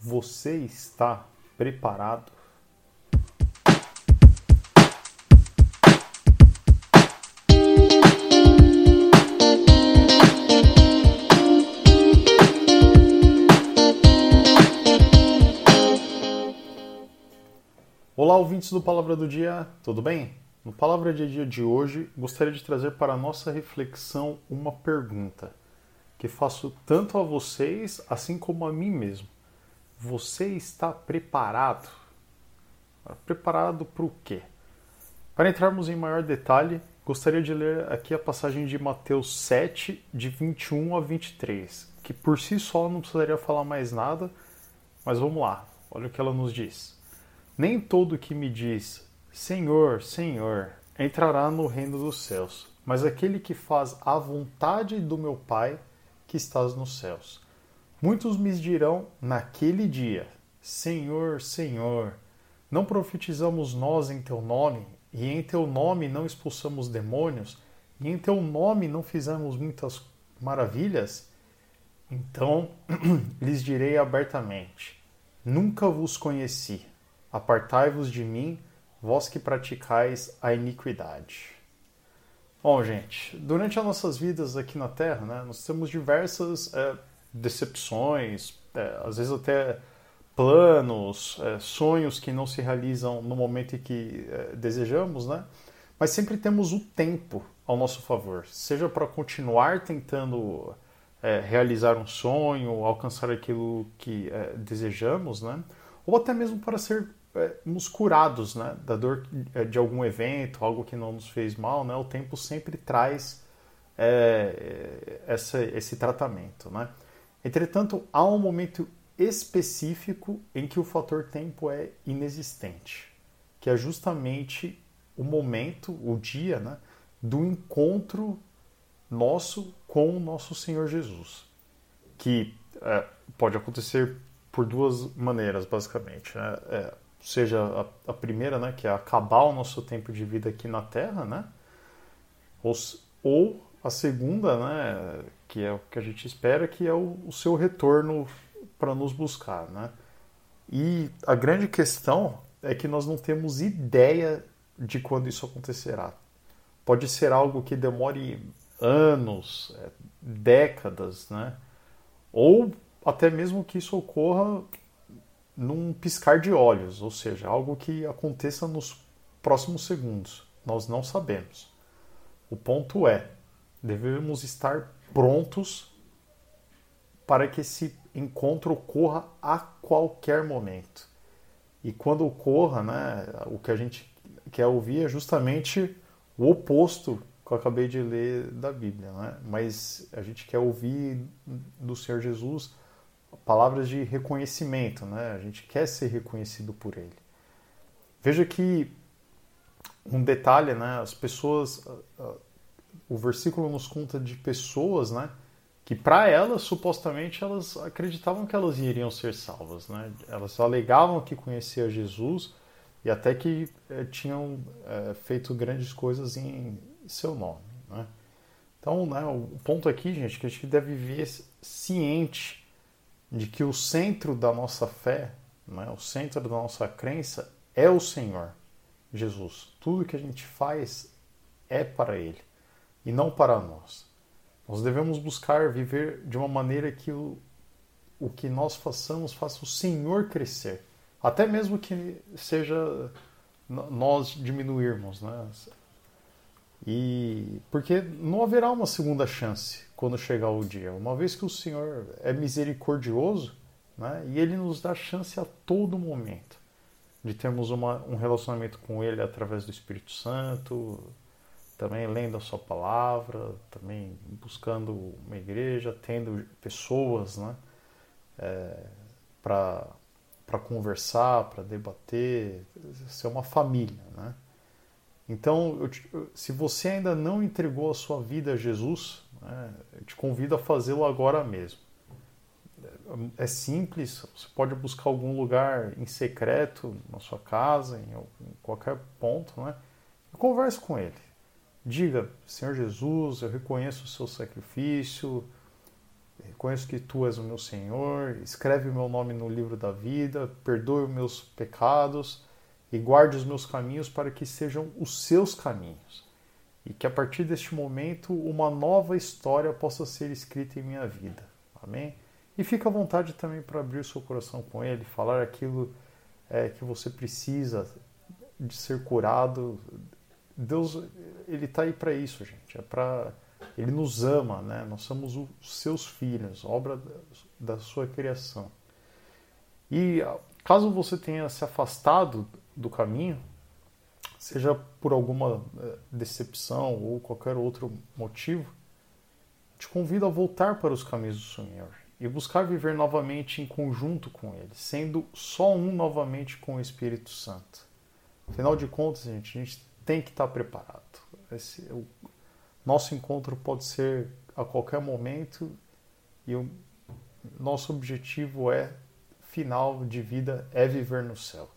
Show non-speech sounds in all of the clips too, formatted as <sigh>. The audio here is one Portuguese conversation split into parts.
Você está preparado? Olá, ouvintes do Palavra do Dia, tudo bem? No Palavra do Dia de hoje, gostaria de trazer para a nossa reflexão uma pergunta que faço tanto a vocês assim como a mim mesmo. Você está preparado? Preparado para o quê? Para entrarmos em maior detalhe, gostaria de ler aqui a passagem de Mateus 7, de 21 a 23, que por si só não precisaria falar mais nada, mas vamos lá, olha o que ela nos diz. Nem todo que me diz Senhor, Senhor, entrará no reino dos céus, mas aquele que faz a vontade do meu Pai que estás nos céus. Muitos me dirão naquele dia: Senhor, Senhor, não profetizamos nós em teu nome, e em teu nome não expulsamos demônios, e em teu nome não fizemos muitas maravilhas? Então <clears throat> lhes direi abertamente: Nunca vos conheci. Apartai-vos de mim, vós que praticais a iniquidade. Bom, gente, durante as nossas vidas aqui na Terra, né, nós temos diversas é, decepções, é, às vezes até planos, é, sonhos que não se realizam no momento em que é, desejamos, né? Mas sempre temos o tempo ao nosso favor, seja para continuar tentando é, realizar um sonho, alcançar aquilo que é, desejamos, né? Ou até mesmo para sermos curados, né? Da dor de algum evento, algo que não nos fez mal, né? O tempo sempre traz é, essa, esse tratamento, né? Entretanto, há um momento específico em que o fator tempo é inexistente, que é justamente o momento, o dia, né, do encontro nosso com o nosso Senhor Jesus, que é, pode acontecer por duas maneiras, basicamente, né? É, seja a, a, primeira, né, que é acabar o nosso tempo de vida aqui na Terra, né, ou, ou a segunda, né, que é o que a gente espera, que é o, o seu retorno para nos buscar, né? E a grande questão é que nós não temos ideia de quando isso acontecerá. Pode ser algo que demore anos, é, décadas, né? Ou até mesmo que isso ocorra num piscar de olhos, ou seja, algo que aconteça nos próximos segundos. Nós não sabemos. O ponto é, devemos estar prontos para que esse encontro ocorra a qualquer momento. E quando ocorra, né, o que a gente quer ouvir é justamente o oposto que eu acabei de ler da Bíblia, né? Mas a gente quer ouvir do Senhor Jesus palavras de reconhecimento, né? A gente quer ser reconhecido por Ele. Veja que um detalhe, né? As pessoas o versículo nos conta de pessoas, né? Que para elas, supostamente, elas acreditavam que elas iriam ser salvas, né? Elas alegavam que conhecia Jesus e até que é, tinham é, feito grandes coisas em seu nome, né? Então, né, o ponto aqui, gente, é que a gente deve viver ciente de que o centro da nossa fé, né, o centro da nossa crença é o Senhor, Jesus. Tudo que a gente faz é para Ele e não para nós. Nós devemos buscar viver de uma maneira que o, o que nós façamos faça o Senhor crescer, até mesmo que seja nós diminuirmos, né? E porque não haverá uma segunda chance quando chegar o dia, uma vez que o Senhor é misericordioso, né? E Ele nos dá chance a todo momento de termos uma, um relacionamento com Ele através do Espírito Santo, também lendo a sua palavra, também buscando uma igreja, tendo pessoas né, é, para conversar, para debater, ser uma família. Né? Então, eu, se você ainda não entregou a sua vida a Jesus, né, eu te convido a fazê-lo agora mesmo. É simples, você pode buscar algum lugar em secreto, na sua casa, em, em qualquer ponto, né? E converse com ele Diga, Senhor Jesus, eu reconheço o seu sacrifício, reconheço que tu és o meu Senhor, escreve o meu nome no livro da vida, perdoe os meus pecados e guarde os meus caminhos para que sejam os seus caminhos. E que a partir deste momento uma nova história possa ser escrita em minha vida. Amém? E fica à vontade também para abrir seu coração com Ele, falar aquilo é, que você precisa de ser curado. Deus, Ele está aí para isso, gente. É para ele nos ama, né? Nós somos os seus filhos, obra da sua criação. E caso você tenha se afastado do caminho, seja por alguma eh, decepção ou qualquer outro motivo, te convido a voltar para os caminhos do Senhor e buscar viver novamente em conjunto com Ele, sendo só um novamente com o Espírito Santo. Afinal de contas, gente, a gente tem que estar preparado. Esse, o nosso encontro pode ser a qualquer momento e o nosso objetivo é final de vida é viver no céu.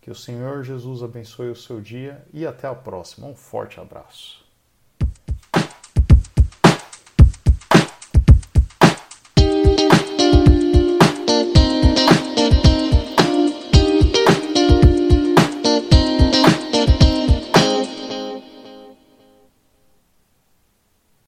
Que o Senhor Jesus abençoe o seu dia e até a próxima. Um forte abraço.